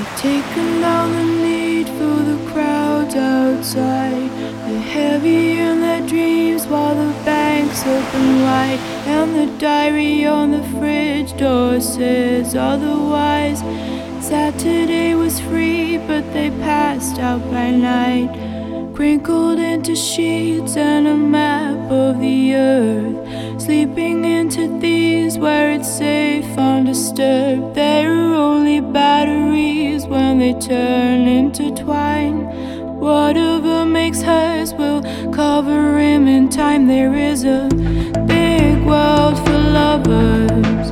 They've taken down the need for the crowds outside. They're heavy in their dreams while the banks open wide. And the diary on the fridge door says otherwise. Saturday was free, but they passed out by night. Crinkled into sheets and a map of the earth. Sleeping into these where it's safe, undisturbed. There are only batteries when they turn into twine. Whatever makes hers will cover him in time. There is a big world for lovers.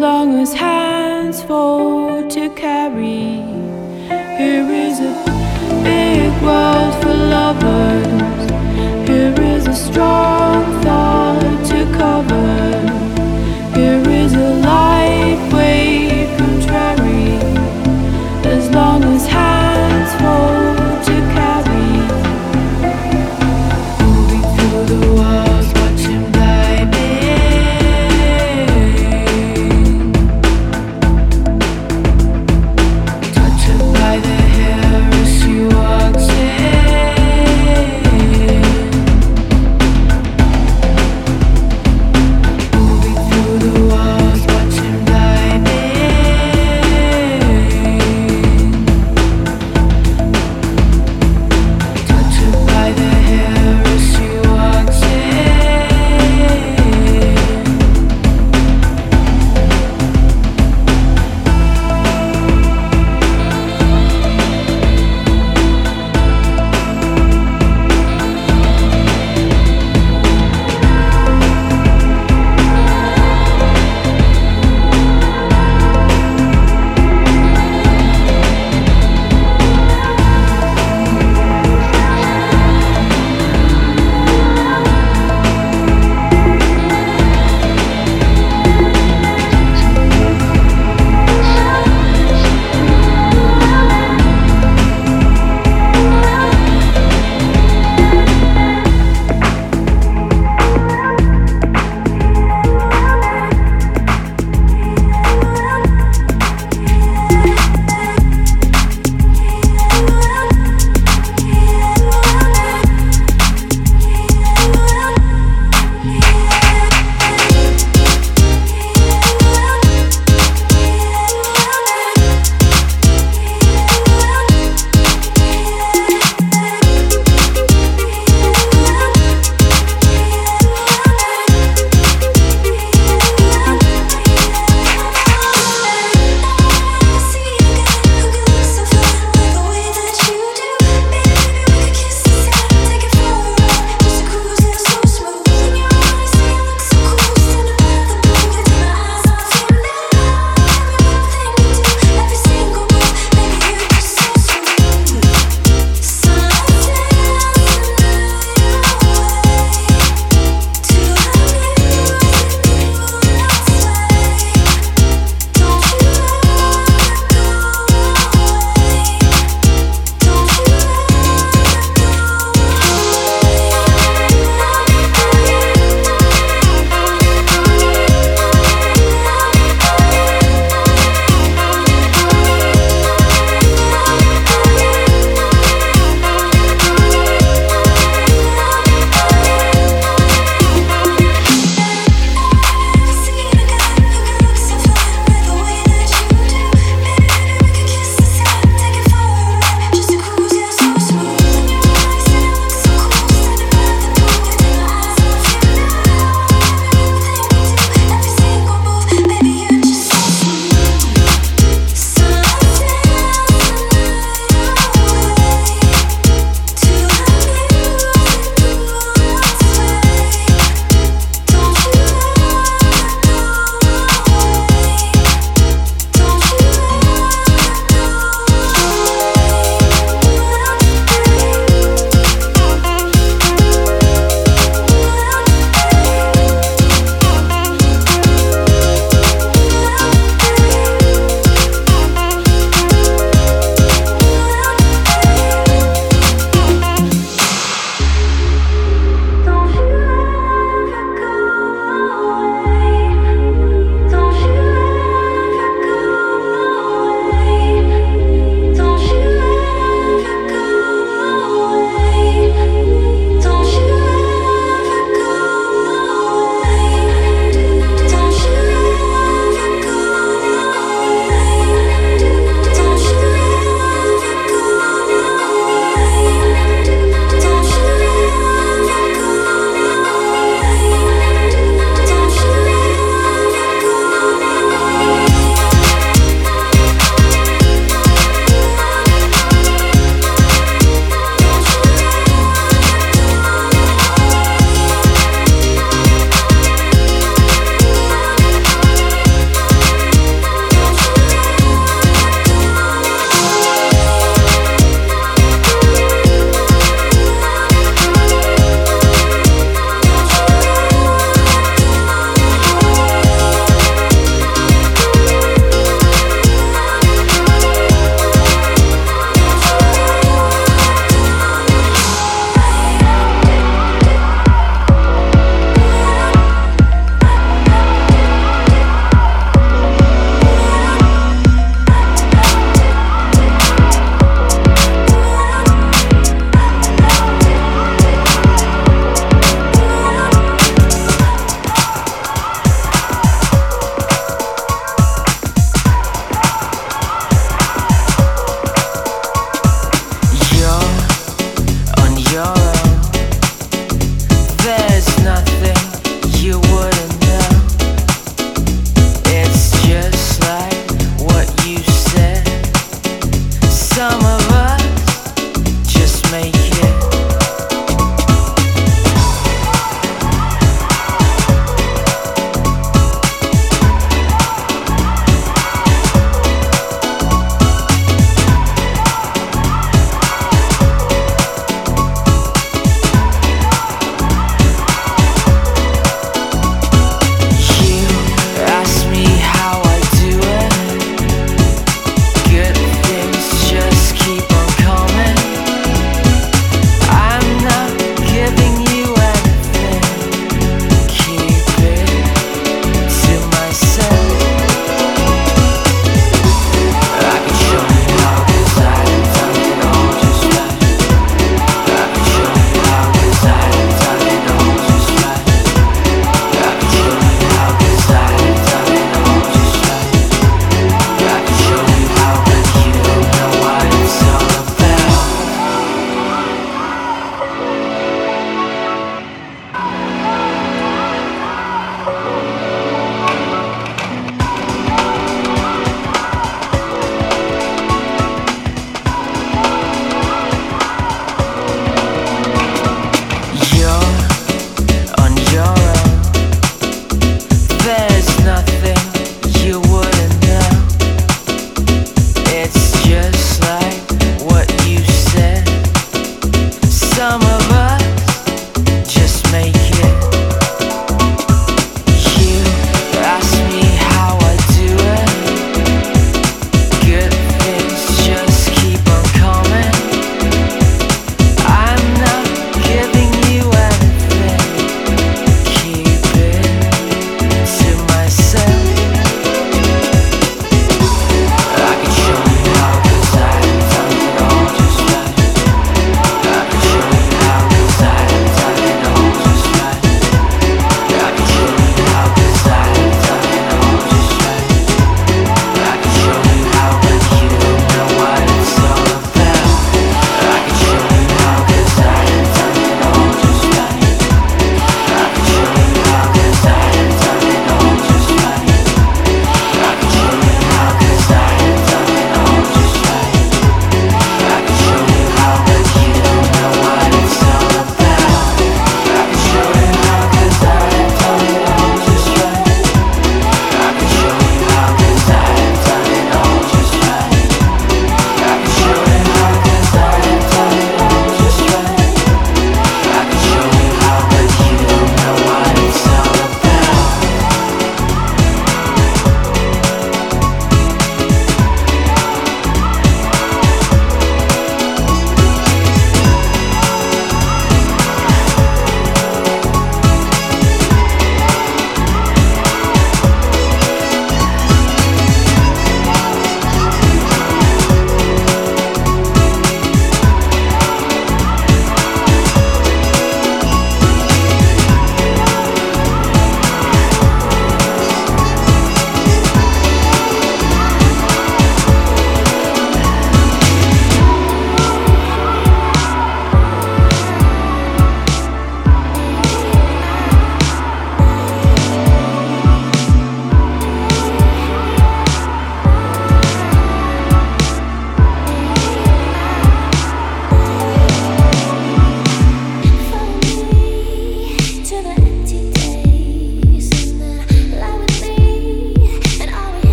Long as hands fall to carry. Here is a big world for lovers. Here is a strong